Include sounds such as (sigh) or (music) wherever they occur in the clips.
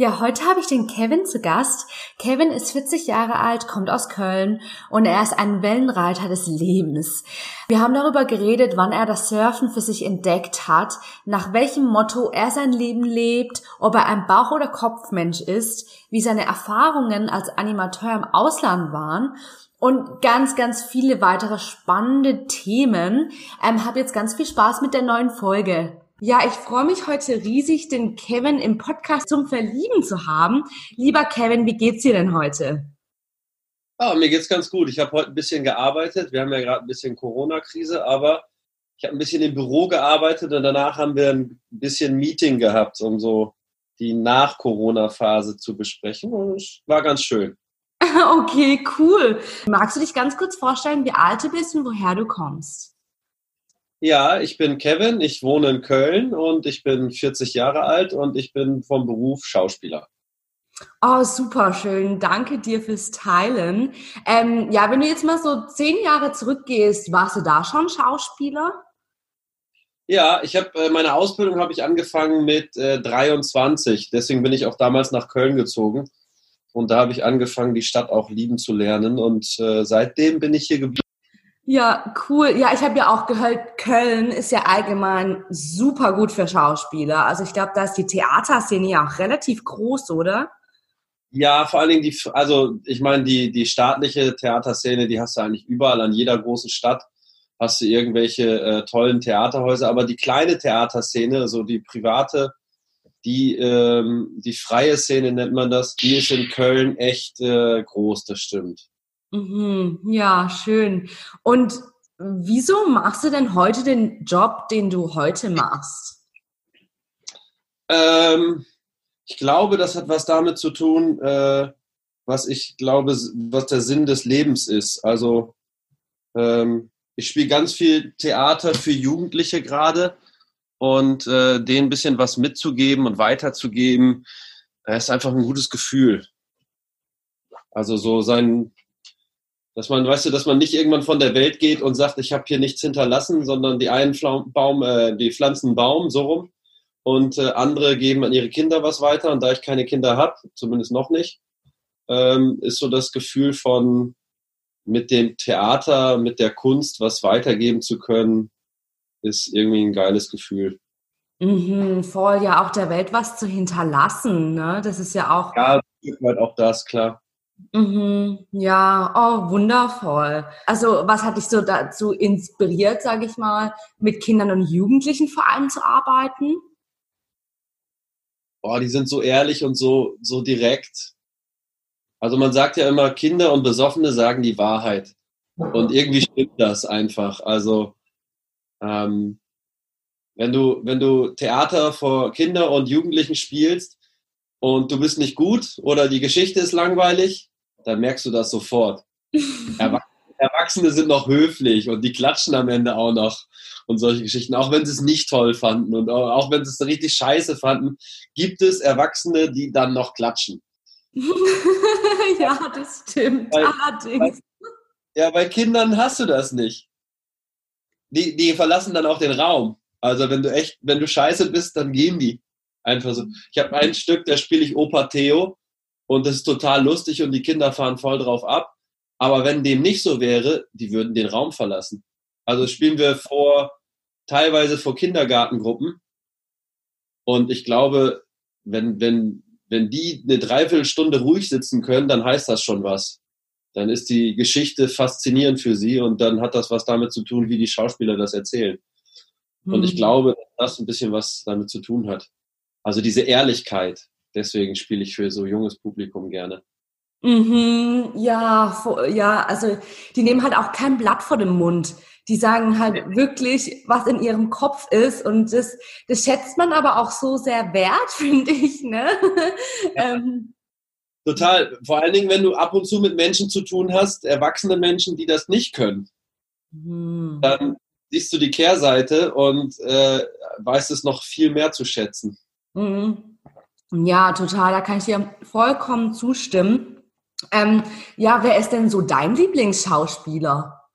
Ja, heute habe ich den Kevin zu Gast. Kevin ist 40 Jahre alt, kommt aus Köln und er ist ein Wellenreiter des Lebens. Wir haben darüber geredet, wann er das Surfen für sich entdeckt hat, nach welchem Motto er sein Leben lebt, ob er ein Bauch- oder Kopfmensch ist, wie seine Erfahrungen als Animateur im Ausland waren und ganz, ganz viele weitere spannende Themen. Ähm, hab jetzt ganz viel Spaß mit der neuen Folge. Ja, ich freue mich heute riesig, den Kevin im Podcast zum Verlieben zu haben. Lieber Kevin, wie geht's dir denn heute? Ah, mir geht's ganz gut. Ich habe heute ein bisschen gearbeitet. Wir haben ja gerade ein bisschen Corona-Krise, aber ich habe ein bisschen im Büro gearbeitet und danach haben wir ein bisschen Meeting gehabt, um so die Nach-Corona-Phase zu besprechen. Und es war ganz schön. (laughs) Okay, cool. Magst du dich ganz kurz vorstellen, wie alt du bist und woher du kommst? Ja, ich bin Kevin, ich wohne in Köln und ich bin 40 Jahre alt und ich bin vom Beruf Schauspieler. Oh, super schön. Danke dir fürs Teilen. Ähm, ja, wenn du jetzt mal so zehn Jahre zurückgehst, warst du da schon Schauspieler? Ja, ich habe äh, meine Ausbildung habe ich angefangen mit äh, 23. Deswegen bin ich auch damals nach Köln gezogen und da habe ich angefangen, die Stadt auch lieben zu lernen und äh, seitdem bin ich hier geblieben. Ja, cool. Ja, ich habe ja auch gehört, Köln ist ja allgemein super gut für Schauspieler. Also ich glaube, da ist die Theaterszene ja auch relativ groß, oder? Ja, vor allen Dingen die, also ich meine, die, die staatliche Theaterszene, die hast du eigentlich überall an jeder großen Stadt hast du irgendwelche äh, tollen Theaterhäuser, aber die kleine Theaterszene, so die private, die, ähm, die freie Szene nennt man das, die ist in Köln echt äh, groß, das stimmt. Mhm, ja, schön. Und wieso machst du denn heute den Job, den du heute machst? Ähm, ich glaube, das hat was damit zu tun, äh, was ich glaube, was der Sinn des Lebens ist. Also ähm, ich spiele ganz viel Theater für Jugendliche gerade und äh, denen ein bisschen was mitzugeben und weiterzugeben, das ist einfach ein gutes Gefühl. Also so sein, dass man, weißt du, dass man nicht irgendwann von der Welt geht und sagt, ich habe hier nichts hinterlassen, sondern die einen Baum, äh, die pflanzen Baum, so rum, und äh, andere geben an ihre Kinder was weiter. Und da ich keine Kinder habe, zumindest noch nicht, ähm, ist so das Gefühl von mit dem Theater, mit der Kunst was weitergeben zu können, ist irgendwie ein geiles Gefühl. Mhm, voll, ja, auch der Welt was zu hinterlassen, ne? Das ist ja auch. Ja, halt auch das, klar. Mhm, ja, oh, wundervoll. Also, was hat dich so dazu inspiriert, sage ich mal, mit Kindern und Jugendlichen vor allem zu arbeiten? Boah, die sind so ehrlich und so, so direkt. Also man sagt ja immer, Kinder und Besoffene sagen die Wahrheit. Und irgendwie stimmt das einfach. Also ähm, wenn du, wenn du Theater vor Kinder und Jugendlichen spielst und du bist nicht gut oder die Geschichte ist langweilig, dann merkst du das sofort. (laughs) Erwachsene sind noch höflich und die klatschen am Ende auch noch und solche Geschichten, auch wenn sie es nicht toll fanden und auch wenn sie es richtig scheiße fanden, gibt es Erwachsene, die dann noch klatschen. (laughs) ja, das stimmt. Bei, Allerdings. Bei, ja, bei Kindern hast du das nicht. Die, die verlassen dann auch den Raum. Also wenn du echt, wenn du scheiße bist, dann gehen die. Einfach so. Ich habe ein Stück, da spiele ich Opa Theo und das ist total lustig und die Kinder fahren voll drauf ab. Aber wenn dem nicht so wäre, die würden den Raum verlassen. Also spielen wir vor, teilweise vor Kindergartengruppen. Und ich glaube, wenn, wenn, wenn die eine Dreiviertelstunde ruhig sitzen können, dann heißt das schon was. Dann ist die Geschichte faszinierend für sie und dann hat das was damit zu tun, wie die Schauspieler das erzählen. Und ich mhm. glaube, dass das ein bisschen was damit zu tun hat. Also diese Ehrlichkeit, deswegen spiele ich für so junges Publikum gerne. Mhm, ja, ja, also die nehmen halt auch kein Blatt vor dem Mund. Die sagen halt ja. wirklich, was in ihrem Kopf ist. Und das, das schätzt man aber auch so sehr wert, (laughs) finde ich. Ne? Ja. ähm, Total. Vor allen Dingen, wenn du ab und zu mit Menschen zu tun hast, erwachsene Menschen, die das nicht können, mhm. dann siehst du die Kehrseite und äh, weißt es noch viel mehr zu schätzen. Mhm. Ja, total. Da kann ich dir vollkommen zustimmen. Ähm, ja, wer ist denn so dein Lieblingsschauspieler?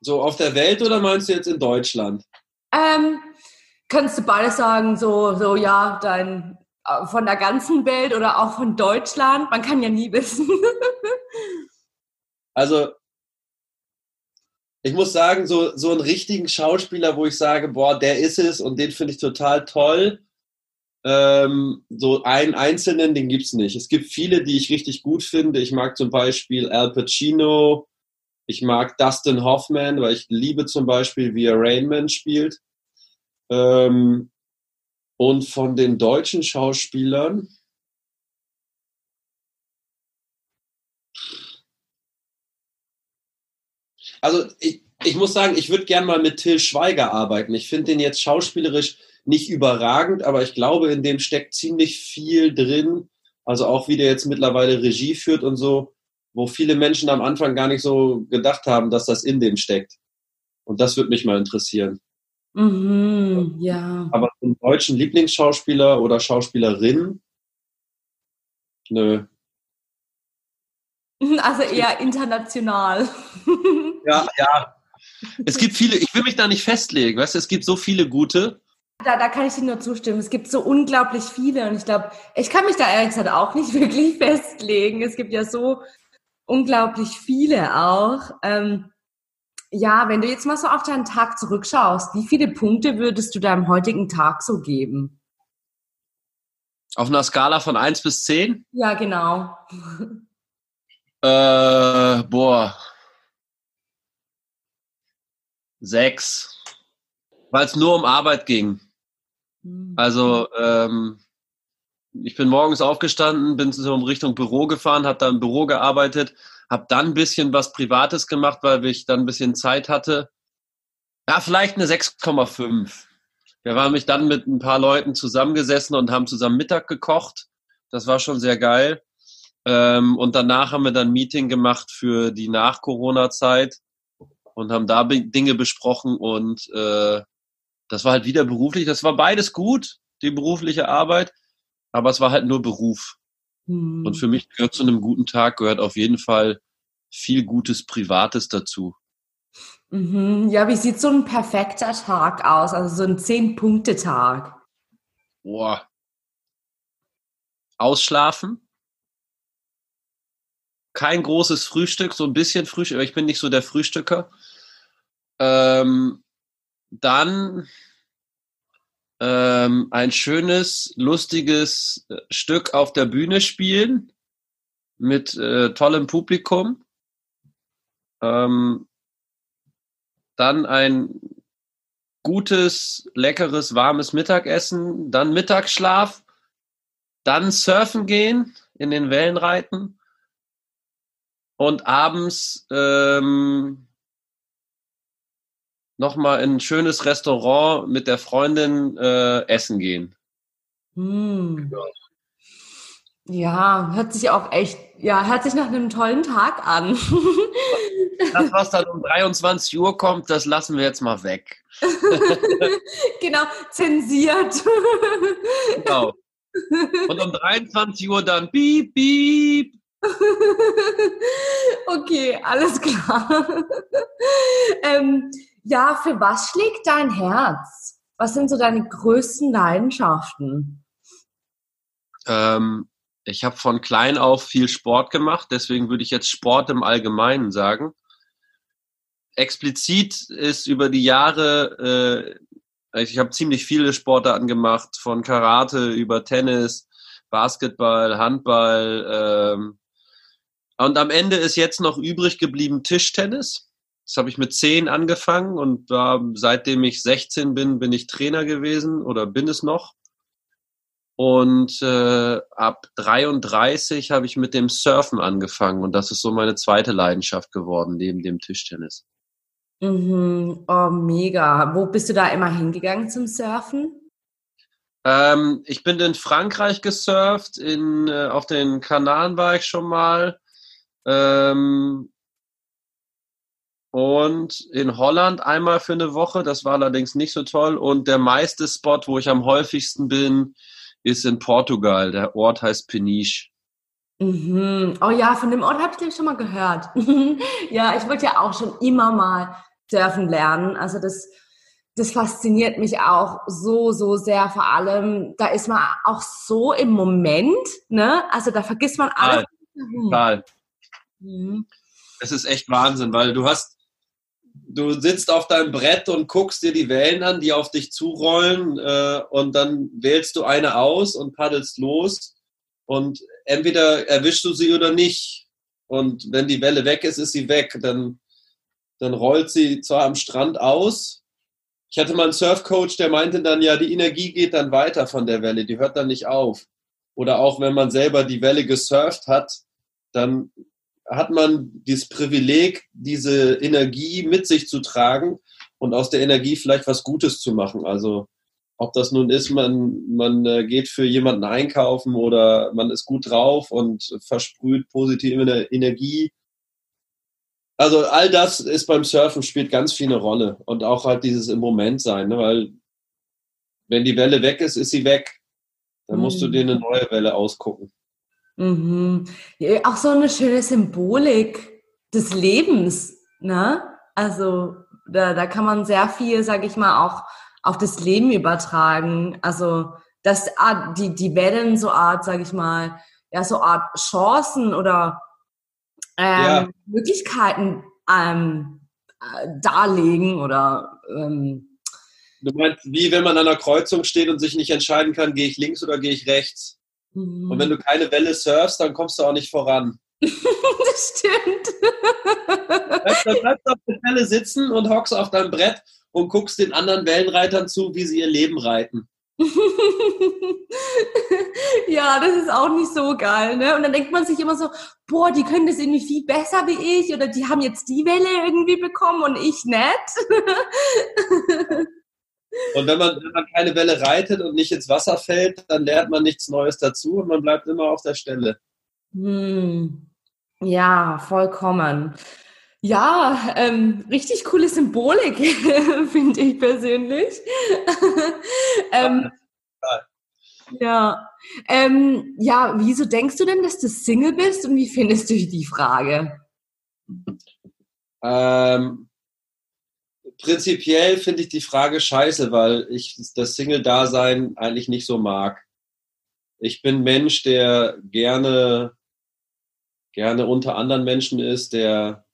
So auf der Welt oder meinst du jetzt in Deutschland? Ähm, kannst du beides sagen, so, so ja, dein äh, von der ganzen Welt oder auch von Deutschland? Man kann ja nie wissen. (laughs) also ich muss sagen, so, so einen richtigen Schauspieler, wo ich sage, boah, der ist es und den finde ich total toll. Ähm, so einen einzelnen, den gibt's nicht. Es gibt viele, die ich richtig gut finde. Ich mag zum Beispiel Al Pacino. Ich mag Dustin Hoffman, weil ich liebe zum Beispiel, wie er Rainman spielt. Ähm, und von den deutschen Schauspielern, also ich, ich muss sagen, ich würde gern mal mit Till Schweiger arbeiten. Ich finde den jetzt schauspielerisch nicht überragend, aber ich glaube, in dem steckt ziemlich viel drin. Also auch wie der jetzt mittlerweile Regie führt und so, wo viele Menschen am Anfang gar nicht so gedacht haben, dass das in dem steckt. Und das würde mich mal interessieren. Mhm, ja. Aber einen deutschen Lieblingsschauspieler oder Schauspielerin? Nö. (laughs) Also eher international. (laughs) Ja, ja. Es gibt viele, ich will mich da nicht festlegen, weißt du, es gibt so viele gute. Da, da kann ich dir nur zustimmen. Es gibt so unglaublich viele und ich glaube, ich kann mich da ehrlich gesagt auch nicht (laughs) wirklich festlegen. Es gibt ja so unglaublich viele auch. Ähm, ja, wenn du jetzt mal so auf deinen Tag zurückschaust, wie viele Punkte würdest du deinem heutigen Tag so geben? Auf einer Skala von 1 bis 10? Ja, genau. Äh, boah. Sechs. Weil es nur um Arbeit ging. Mhm. Also, ähm, ich bin morgens aufgestanden, bin so in Richtung Büro gefahren, habe da im Büro gearbeitet, habe dann ein bisschen was Privates gemacht, weil ich dann ein bisschen Zeit hatte. Ja, vielleicht eine 6,5. Wir waren mich dann mit ein paar Leuten zusammengesessen und haben zusammen Mittag gekocht. Das war schon sehr geil. Ähm, und danach haben wir dann ein Meeting gemacht für die Nach-Corona-Zeit und haben da Dinge besprochen und äh, das war halt wieder beruflich. Das war beides gut, die berufliche Arbeit, aber es war halt nur Beruf. Hm. Und für mich gehört zu einem guten Tag gehört auf jeden Fall viel Gutes Privates dazu. Mhm. Ja, wie sieht so ein perfekter Tag aus? Also so ein Zehn-Punkte-Tag. Boah. Ausschlafen. Kein großes Frühstück, so ein bisschen Frühstück, aber ich bin nicht so der Frühstücker. Ähm, dann ähm, ein schönes, lustiges äh, Stück auf der Bühne spielen mit äh, tollem Publikum. Ähm, dann ein gutes, leckeres, warmes Mittagessen, dann Mittagsschlaf, dann surfen gehen, in den Wellen reiten und abends ähm, nochmal in ein schönes Restaurant mit der Freundin äh, essen gehen. Hm. Ja. hört sich auch echt, ja, hört sich nach einem tollen Tag an. (laughs) das, was dann um 23 Uhr kommt, das lassen wir jetzt mal weg. (laughs) genau, zensiert. genau. Und um 23 Uhr dann piep, piep. (laughs) okay, alles klar. ähm, ja, für was schlägt dein Herz? Was sind so deine größten Leidenschaften? Ähm, ich habe von klein auf viel Sport gemacht, deswegen würde ich jetzt Sport im Allgemeinen sagen. Explizit ist über die Jahre, äh, ich habe ziemlich viele Sportarten gemacht, von Karate über Tennis, Basketball, Handball. Ähm, und am Ende ist jetzt noch übrig geblieben Tischtennis. Das habe ich mit zehn angefangen und da, seitdem ich 16 bin, bin ich Trainer gewesen oder bin es noch. Und äh, ab 33 habe ich mit dem Surfen angefangen und das ist so meine zweite Leidenschaft geworden, neben dem Tischtennis. Mhm. Oh, mega. Wo bist du da immer hingegangen zum Surfen? Ähm, ich bin in Frankreich gesurft, in, äh, auf den Kanaren war ich schon mal. Ähm, und in Holland einmal für eine Woche. Das war allerdings nicht so toll. Und der meiste Spot, wo ich am häufigsten bin, ist in Portugal. Der Ort heißt Peniche. Mhm. Oh ja, von dem Ort habe ich schon mal gehört. (laughs) ja, ich wollte ja auch schon immer mal surfen lernen. Also das, das fasziniert mich auch so, so sehr. Vor allem, da ist man auch so im Moment, ne? Also da vergisst man alles. Total. Mhm. Es ist echt Wahnsinn, weil du hast, du sitzt auf deinem Brett und guckst dir die Wellen an, die auf dich zurollen äh, und dann wählst du eine aus und paddelst los und entweder erwischst du sie oder nicht. Und wenn die Welle weg ist, ist sie weg. Dann, dann rollt sie zwar am Strand aus. Ich hatte mal einen Surfcoach, der meinte dann ja, die Energie geht dann weiter von der Welle, die hört dann nicht auf. Oder auch wenn man selber die Welle gesurft hat, dann hat man dieses Privileg, diese Energie mit sich zu tragen und aus der Energie vielleicht was Gutes zu machen. Also ob das nun ist, man, man äh, geht für jemanden einkaufen oder man ist gut drauf und versprüht positive Energie. Also all das ist beim Surfen spielt ganz viel eine Rolle und auch halt dieses im Moment sein, ne? weil wenn die Welle weg ist, ist sie weg. Dann musst du mhm. dir eine neue Welle ausgucken. Mhm. Ja, auch so eine schöne Symbolik des Lebens, ne? Also da, da kann man sehr viel, sag ich mal, auch auf das Leben übertragen. Also dass die, die Wellen so Art, sag ich mal, ja, so Art Chancen oder ähm, ja. Möglichkeiten ähm, äh, darlegen oder ähm, Du meinst, wie wenn man an einer Kreuzung steht und sich nicht entscheiden kann, gehe ich links oder gehe ich rechts? Mhm. Und wenn du keine Welle surfst, dann kommst du auch nicht voran. (laughs) das stimmt. Dann bleibst du auf der Welle sitzen und hockst auf deinem Brett und guckst den anderen Wellenreitern zu, wie sie ihr Leben reiten. (laughs) ja, das ist auch nicht so geil, ne? Und dann denkt man sich immer so, boah, die können das irgendwie viel besser wie ich oder die haben jetzt die Welle irgendwie bekommen und ich nicht. (laughs) Und wenn man, wenn man keine Welle reitet und nicht ins Wasser fällt, dann lernt man nichts Neues dazu und man bleibt immer auf der Stelle. Hm. Ja, vollkommen. Ja, ähm, richtig coole Symbolik, (laughs) finde ich persönlich. (laughs) ähm, ja. Ähm, ja, wieso denkst du denn, dass du Single bist und wie findest du die Frage? Ähm, prinzipiell finde ich die Frage scheiße, weil ich das Single-Dasein eigentlich nicht so mag. Ich bin Mensch, der gerne, gerne unter anderen Menschen ist, der,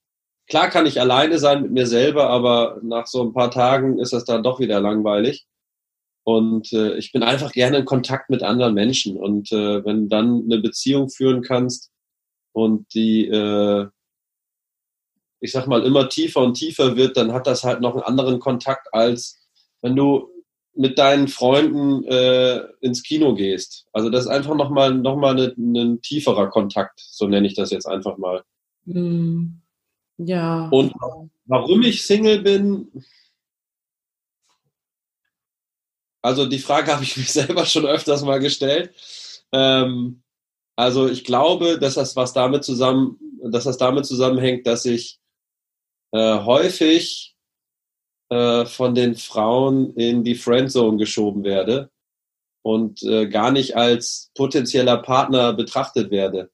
klar kann ich alleine sein mit mir selber, aber nach so ein paar Tagen ist das dann doch wieder langweilig. Und äh, ich bin einfach gerne in Kontakt mit anderen Menschen. Und äh, wenn du dann eine Beziehung führen kannst und die, äh, ich sag mal, immer tiefer und tiefer wird, dann hat das halt noch einen anderen Kontakt, als wenn du mit deinen Freunden äh, ins Kino gehst. Also das ist einfach nochmal noch mal ein ne, tieferer Kontakt, so nenne ich das jetzt einfach mal. Mm, ja. Und warum ich Single bin, also die Frage (laughs) habe ich mich selber schon öfters mal gestellt. Ähm, also ich glaube, dass das was damit zusammen, dass das damit zusammenhängt, dass ich äh, häufig äh, von den Frauen in die Friendzone geschoben werde und äh, gar nicht als potenzieller Partner betrachtet werde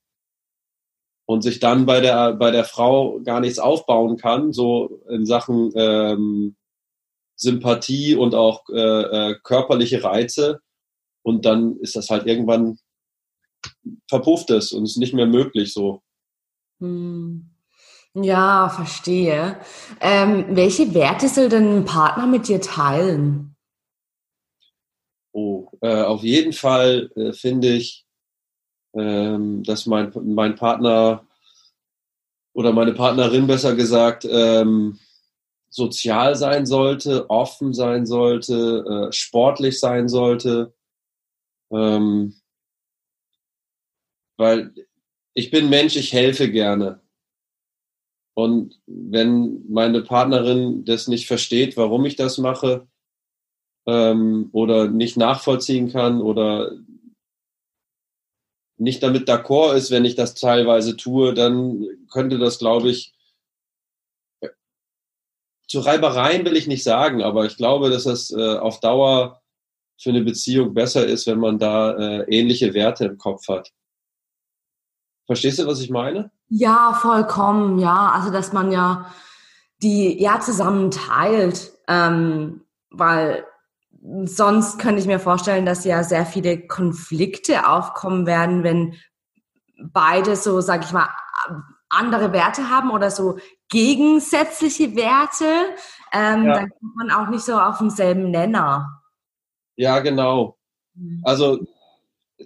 und sich dann bei der bei der Frau gar nichts aufbauen kann, so in Sachen ähm, Sympathie und auch äh, äh, körperliche Reize und dann ist das halt irgendwann verpufft es und ist nicht mehr möglich so. Hm. Ja, verstehe. Ähm, welche Werte soll denn ein Partner mit dir teilen? Oh, äh, auf jeden Fall äh, finde ich, ähm, dass mein, mein Partner oder meine Partnerin besser gesagt ähm, sozial sein sollte, offen sein sollte, äh, sportlich sein sollte. Ähm, weil ich bin Mensch, ich helfe gerne. Und wenn meine Partnerin das nicht versteht, warum ich das mache, ähm, oder nicht nachvollziehen kann oder nicht damit d'accord ist, wenn ich das teilweise tue, dann könnte das, glaube ich, zu Reibereien will ich nicht sagen, aber ich glaube, dass das äh, auf Dauer für eine Beziehung besser ist, wenn man da äh, ähnliche Werte im Kopf hat. Verstehst du, was ich meine? Ja, vollkommen, ja. Also, dass man ja die ja zusammen teilt, ähm, weil sonst könnte ich mir vorstellen, dass ja sehr viele Konflikte aufkommen werden, wenn beide so, sag ich mal, andere Werte haben oder so gegensätzliche Werte, ähm, ja. dann kommt man auch nicht so auf denselben Nenner. Ja, genau. Mhm. Also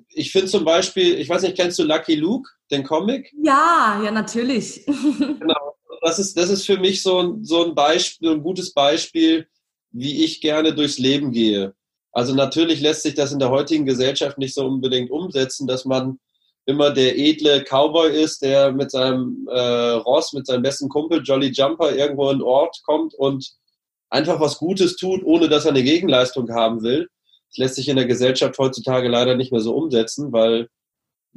ich finde zum Beispiel, ich weiß nicht, kennst du Lucky Luke, den Comic? Ja, ja, natürlich. (laughs) genau. Das ist, das ist für mich so ein, so ein Beispiel, ein gutes Beispiel, wie ich gerne durchs Leben gehe. Also natürlich lässt sich das in der heutigen Gesellschaft nicht so unbedingt umsetzen, dass man immer der edle Cowboy ist, der mit seinem äh, Ross, mit seinem besten Kumpel Jolly Jumper irgendwo in einen Ort kommt und einfach was Gutes tut, ohne dass er eine Gegenleistung haben will. Das lässt sich in der Gesellschaft heutzutage leider nicht mehr so umsetzen, weil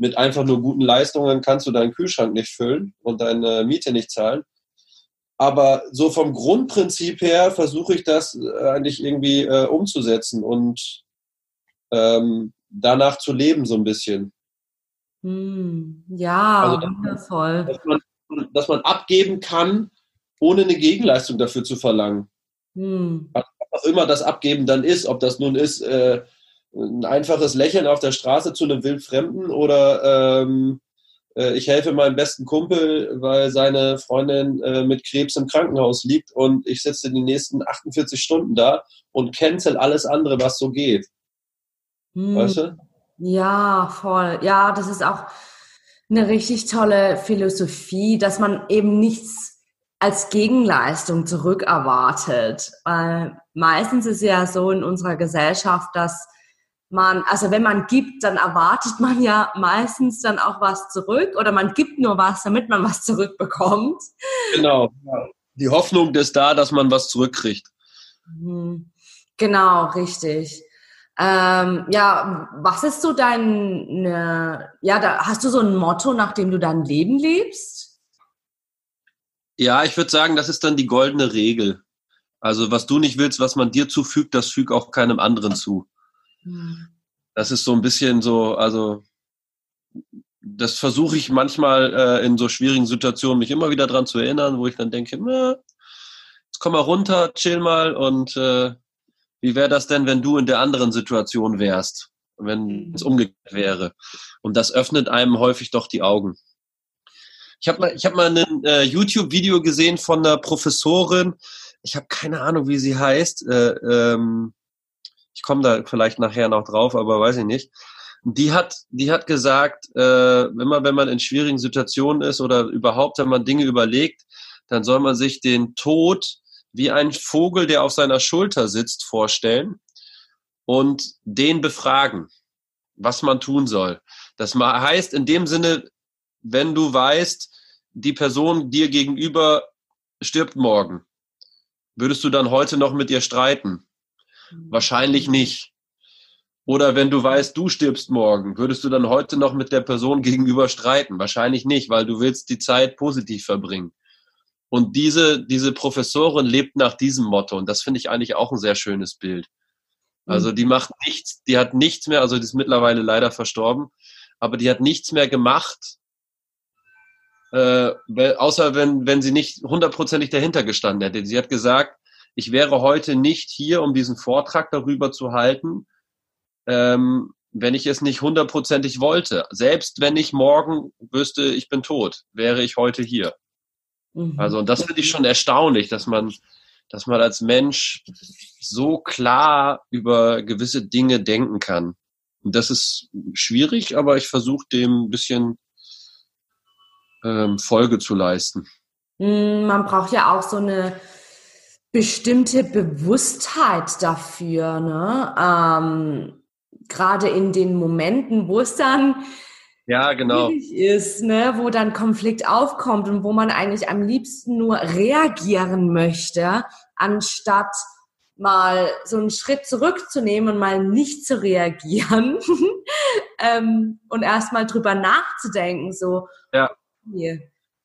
mit einfach nur guten Leistungen kannst du deinen Kühlschrank nicht füllen und deine Miete nicht zahlen. Aber so vom Grundprinzip her versuche ich das äh, eigentlich irgendwie äh, umzusetzen und ähm, danach zu leben so ein bisschen. Hm, ja, also, wundervoll. Dass man, dass man abgeben kann, ohne eine Gegenleistung dafür zu verlangen. Hm. Was auch immer das Abgeben dann ist, ob das nun ist, äh, ein einfaches Lächeln auf der Straße zu einem Wildfremden oder ähm, äh, ich helfe meinem besten Kumpel, weil seine Freundin äh, mit Krebs im Krankenhaus liegt und ich sitze die nächsten 48 Stunden da und cancel alles andere, was so geht. Hm. Weißt du? Ja, voll. Ja, das ist auch eine richtig tolle Philosophie, dass man eben nichts als Gegenleistung zurückerwartet. Weil meistens ist ja so in unserer Gesellschaft, dass man, also wenn man gibt, dann erwartet man ja meistens dann auch was zurück oder man gibt nur was, damit man was zurückbekommt. Genau. Die Hoffnung ist da, dass man was zurückkriegt. Mhm. Genau, richtig. Ähm, ja, was ist so dein, ne, ja, da hast du so ein Motto, nach dem du dein Leben lebst? Ja, ich würde sagen, das ist dann die goldene Regel. Also was du nicht willst, was man dir zufügt, das fügt auch keinem anderen zu. Hm. Das ist so ein bisschen so, also das versuche ich manchmal äh, in so schwierigen Situationen mich immer wieder dran zu erinnern, wo ich dann denke, na, jetzt komm mal runter, chill mal und äh, wie wäre das denn, wenn du in der anderen Situation wärst, wenn mhm. es umgekehrt wäre? Und das öffnet einem häufig doch die Augen. Ich habe mal, ich hab mal ein äh, YouTube-Video gesehen von einer Professorin. Ich habe keine Ahnung, wie sie heißt. Äh, ähm, ich komme da vielleicht nachher noch drauf, aber weiß ich nicht. Die hat, die hat gesagt, äh, immer wenn man in schwierigen Situationen ist oder überhaupt, wenn man Dinge überlegt, dann soll man sich den Tod wie ein Vogel, der auf seiner Schulter sitzt, vorstellen und den befragen, was man tun soll. Das heißt in dem Sinne, wenn du weißt, die Person dir gegenüber stirbt morgen, würdest du dann heute noch mit ihr streiten? Wahrscheinlich nicht. Oder wenn du weißt, du stirbst morgen, würdest du dann heute noch mit der Person gegenüber streiten? Wahrscheinlich nicht, weil du willst die Zeit positiv verbringen. Und diese, diese Professorin lebt nach diesem Motto. Und das finde ich eigentlich auch ein sehr schönes Bild. Also mhm. die macht nichts, die hat nichts mehr, also die ist mittlerweile leider verstorben, aber die hat nichts mehr gemacht, äh, außer wenn, wenn sie nicht hundertprozentig dahinter gestanden hätte. Sie hat gesagt, ich wäre heute nicht hier, um diesen Vortrag darüber zu halten, ähm, wenn ich es nicht hundertprozentig wollte. Selbst wenn ich morgen wüsste, ich bin tot, wäre ich heute hier. Mhm. Also, und das finde ich schon erstaunlich, dass man, dass man als Mensch so klar über gewisse Dinge denken kann. Und das ist schwierig, aber ich versuche dem ein bisschen ähm, Folge zu leisten. Mhm, man braucht ja auch so eine bestimmte Bewusstheit dafür, ne? Ähm, Gerade in den Momenten, wo es dann ja, genau. ist, ne, wo dann Konflikt aufkommt und wo man eigentlich am liebsten nur reagieren möchte, anstatt mal so einen Schritt zurückzunehmen und mal nicht zu reagieren (laughs) ähm, und erstmal drüber nachzudenken, so. Ja. Hier.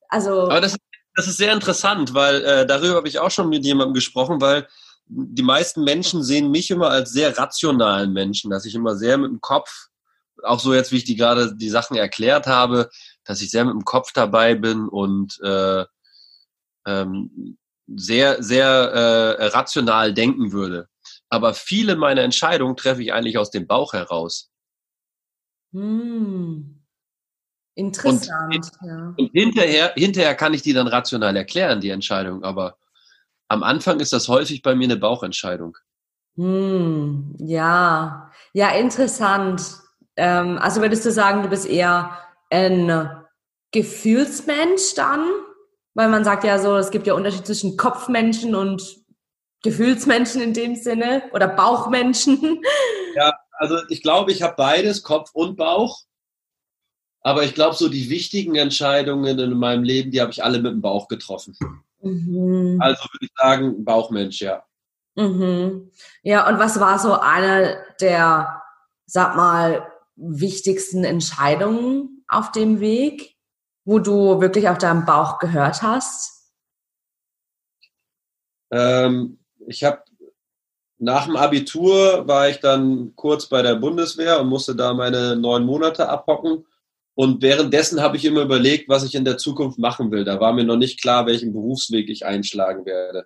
Also. Aber das, das ist sehr interessant, weil äh, darüber habe ich auch schon mit jemandem gesprochen, weil die meisten Menschen sehen mich immer als sehr rationalen Menschen, dass ich immer sehr mit dem Kopf, auch so jetzt, wie ich die gerade die Sachen erklärt habe, dass ich sehr mit dem Kopf dabei bin und äh, ähm, sehr, sehr äh, rational denken würde. Aber viele meiner Entscheidungen treffe ich eigentlich aus dem Bauch heraus. Hm. Interessant. Und, ja. und hinterher, hinterher kann ich die dann rational erklären, die Entscheidung. Aber am Anfang ist das häufig bei mir eine Bauchentscheidung. Hm, ja, ja, interessant. Ähm, also würdest du sagen, du bist eher ein Gefühlsmensch dann? Weil man sagt ja so, es gibt ja Unterschied zwischen Kopfmenschen und Gefühlsmenschen in dem Sinne oder Bauchmenschen. Ja, also ich glaube, ich habe beides, Kopf und Bauch. Aber ich glaube, so die wichtigen Entscheidungen in meinem Leben, die habe ich alle mit dem Bauch getroffen. Mhm. Also würde ich sagen, Bauchmensch, ja. Mhm. Ja, und was war so eine der, sag mal, wichtigsten Entscheidungen auf dem Weg, wo du wirklich auf deinem Bauch gehört hast? Ähm, ich habe nach dem Abitur war ich dann kurz bei der Bundeswehr und musste da meine neun Monate abhocken. Und währenddessen habe ich immer überlegt, was ich in der Zukunft machen will. Da war mir noch nicht klar, welchen Berufsweg ich einschlagen werde.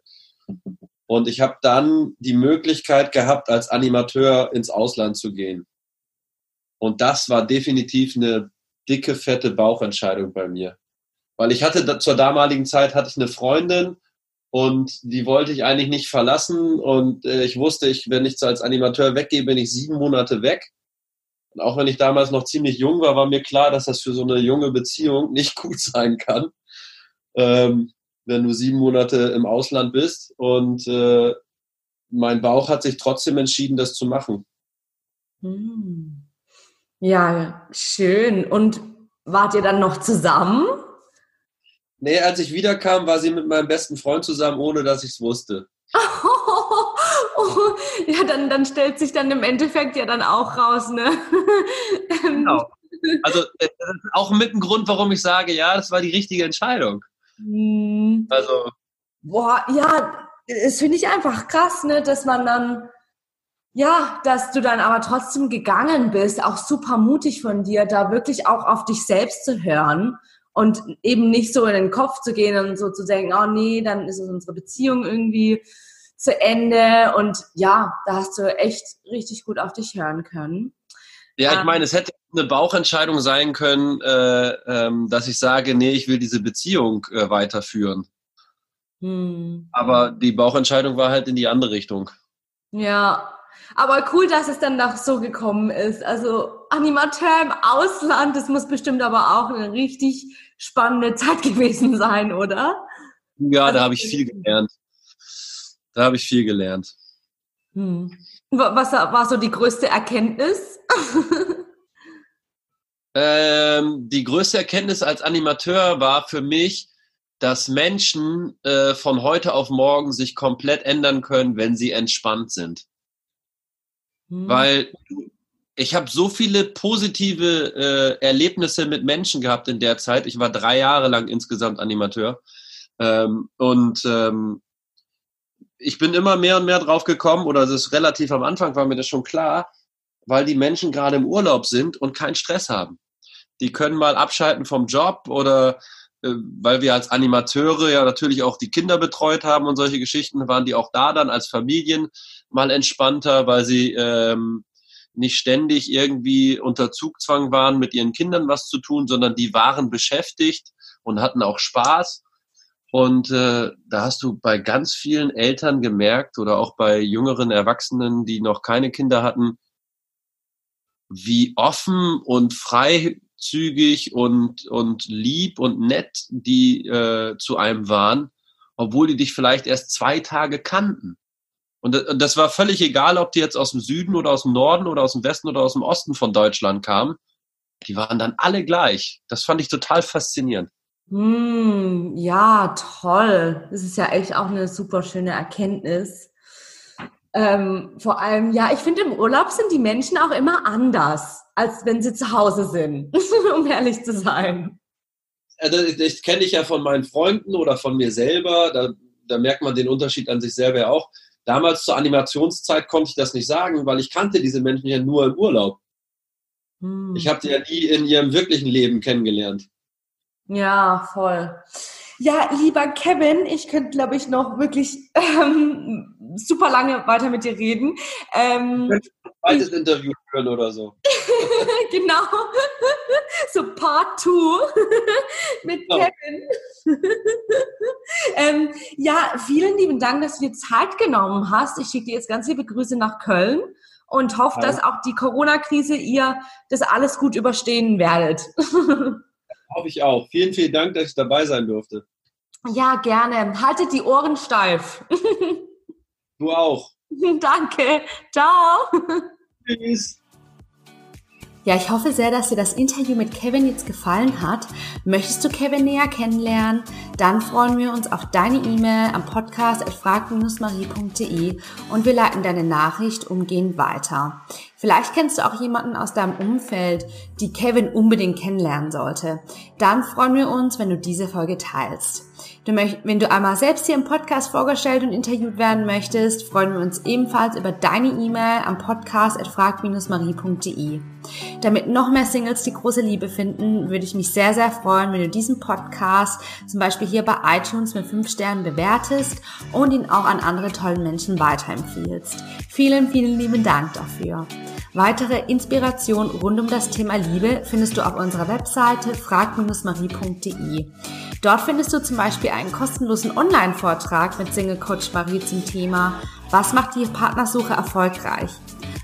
Und ich habe dann die Möglichkeit gehabt, als Animateur ins Ausland zu gehen. Und das war definitiv eine dicke, fette Bauchentscheidung bei mir. Weil ich hatte zur damaligen Zeit hatte ich eine Freundin und die wollte ich eigentlich nicht verlassen. Und äh, ich wusste, ich, wenn ich als Animateur weggehe, bin ich sieben Monate weg. Und auch wenn ich damals noch ziemlich jung war, war mir klar, dass das für so eine junge Beziehung nicht (laughs) gut sein kann, ähm, wenn du sieben Monate im Ausland bist. Und äh, mein Bauch hat sich trotzdem entschieden, das zu machen. Hm. Ja, schön. Und wart ihr dann noch zusammen? Nee, als ich wiederkam, war sie mit meinem besten Freund zusammen, ohne dass ich es wusste. (laughs) Oh, (laughs) ja, dann, dann stellt sich dann im Endeffekt ja dann auch raus, ne? (laughs) Genau. Also äh, das ist auch mit ein Grund, warum ich sage, ja, das war die richtige Entscheidung. Hm. Also. Boah, ja, das finde ich einfach krass, ne, dass man dann, ja, dass du dann aber trotzdem gegangen bist, auch super mutig von dir, da wirklich auch auf dich selbst zu hören und eben nicht so in den Kopf zu gehen und so zu denken, oh nee, dann ist es unsere Beziehung irgendwie zu Ende. Und ja, da hast du echt richtig gut auf dich hören können. Ja, ich ähm, meine, es hätte eine Bauchentscheidung sein können, äh, ähm, dass ich sage, nee, ich will diese Beziehung äh, weiterführen. Hm. Aber die Bauchentscheidung war halt in die andere Richtung. Ja, aber cool, dass es dann noch so gekommen ist. Also Animateur im Ausland, das muss bestimmt aber auch eine richtig spannende Zeit (laughs) gewesen sein, oder? Ja, also, da habe ich viel gelernt. Da habe ich viel gelernt. Hm. Was war so die größte Erkenntnis? (laughs) ähm, die größte Erkenntnis als Animateur war für mich, dass Menschen äh, von heute auf morgen sich komplett ändern können, wenn sie entspannt sind. Hm. Weil ich habe so viele positive äh, Erlebnisse mit Menschen gehabt in der Zeit. Ich war drei Jahre lang insgesamt Animateur. Ähm, und ähm, ich bin immer mehr und mehr drauf gekommen, oder es ist relativ am Anfang war mir das schon klar, weil die Menschen gerade im Urlaub sind und keinen Stress haben. Die können mal abschalten vom Job oder äh, weil wir als Animateure ja natürlich auch die Kinder betreut haben und solche Geschichten, waren die auch da dann als Familien mal entspannter, weil sie ähm, nicht ständig irgendwie unter Zugzwang waren, mit ihren Kindern was zu tun, sondern die waren beschäftigt und hatten auch Spaß. Und äh, da hast du bei ganz vielen Eltern gemerkt oder auch bei jüngeren Erwachsenen, die noch keine Kinder hatten, wie offen und freizügig und, und lieb und nett die äh, zu einem waren, obwohl die dich vielleicht erst zwei Tage kannten. Und das war völlig egal, ob die jetzt aus dem Süden oder aus dem Norden oder aus dem Westen oder aus dem Osten von Deutschland kamen. Die waren dann alle gleich. Das fand ich total faszinierend. Hm, ja, toll. Das ist ja echt auch eine super schöne Erkenntnis. Ähm, vor allem, ja, ich finde, im Urlaub sind die Menschen auch immer anders, als wenn sie zu Hause sind, (laughs) um ehrlich zu sein. Das, das kenne ich ja von meinen Freunden oder von mir selber. Da, da merkt man den Unterschied an sich selber auch. damals zur Animationszeit konnte ich das nicht sagen, weil ich kannte diese Menschen ja nur im Urlaub. Hm. Ich habe die ja nie in ihrem wirklichen Leben kennengelernt. Ja, voll. Ja, lieber Kevin, ich könnte, glaube ich, noch wirklich ähm, super lange weiter mit dir reden. Ähm, ein zweites Interview führen oder so. (laughs) genau. so Part 2 (laughs) mit genau. Kevin. (laughs) ähm, ja, vielen lieben Dank, dass du dir Zeit genommen hast. Ich schicke dir jetzt ganz liebe Grüße nach Köln und hoffe, ja. dass auch die Corona-Krise ihr das alles gut überstehen werdet. Hoffe ich auch. Vielen, vielen Dank, dass ich dabei sein durfte. Ja, gerne. Haltet die Ohren steif. Du auch. (laughs) Danke. Ciao. Tschüss. Ja, ich hoffe sehr, dass dir das Interview mit Kevin jetzt gefallen hat. Möchtest du Kevin näher kennenlernen? Dann freuen wir uns auf deine E-Mail am Podcast at frag-marie.de und wir leiten deine Nachricht umgehend weiter. Vielleicht kennst du auch jemanden aus deinem Umfeld, die Kevin unbedingt kennenlernen sollte. Dann freuen wir uns, wenn du diese Folge teilst. Du möcht, wenn du einmal selbst hier im Podcast vorgestellt und interviewt werden möchtest, freuen wir uns ebenfalls über deine E-Mail am Podcast at frag-marie.de. Damit noch mehr Singles die große Liebe finden, würde ich mich sehr, sehr freuen, wenn du diesen Podcast zum Beispiel hier bei iTunes mit 5 Sternen bewertest und ihn auch an andere tollen Menschen weiterempfiehlst. Vielen, vielen lieben Dank dafür. Weitere Inspiration rund um das Thema Liebe findest du auf unserer Webseite frag-marie.de. Dort findest du zum Beispiel einen kostenlosen Online-Vortrag mit Single Coach Marie zum Thema Was macht die Partnersuche erfolgreich?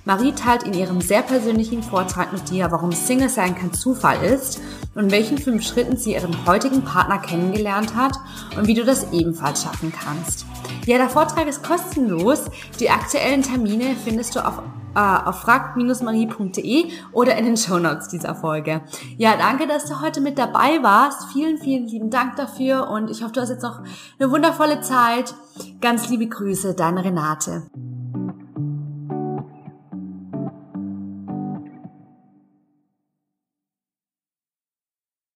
Marie teilt in ihrem sehr persönlichen Vortrag mit dir, warum Single sein kein Zufall ist und welchen fünf Schritten sie ihren heutigen Partner kennengelernt hat und wie du das ebenfalls schaffen kannst. Ja, der Vortrag ist kostenlos. Die aktuellen Termine findest du auf äh, auf frag-marie.de oder in den Shownotes dieser Folge. Ja, danke, dass du heute mit dabei warst. Vielen, vielen lieben Dank dafür und ich hoffe, du hast jetzt noch eine wundervolle Zeit. Ganz liebe Grüße, deine Renate.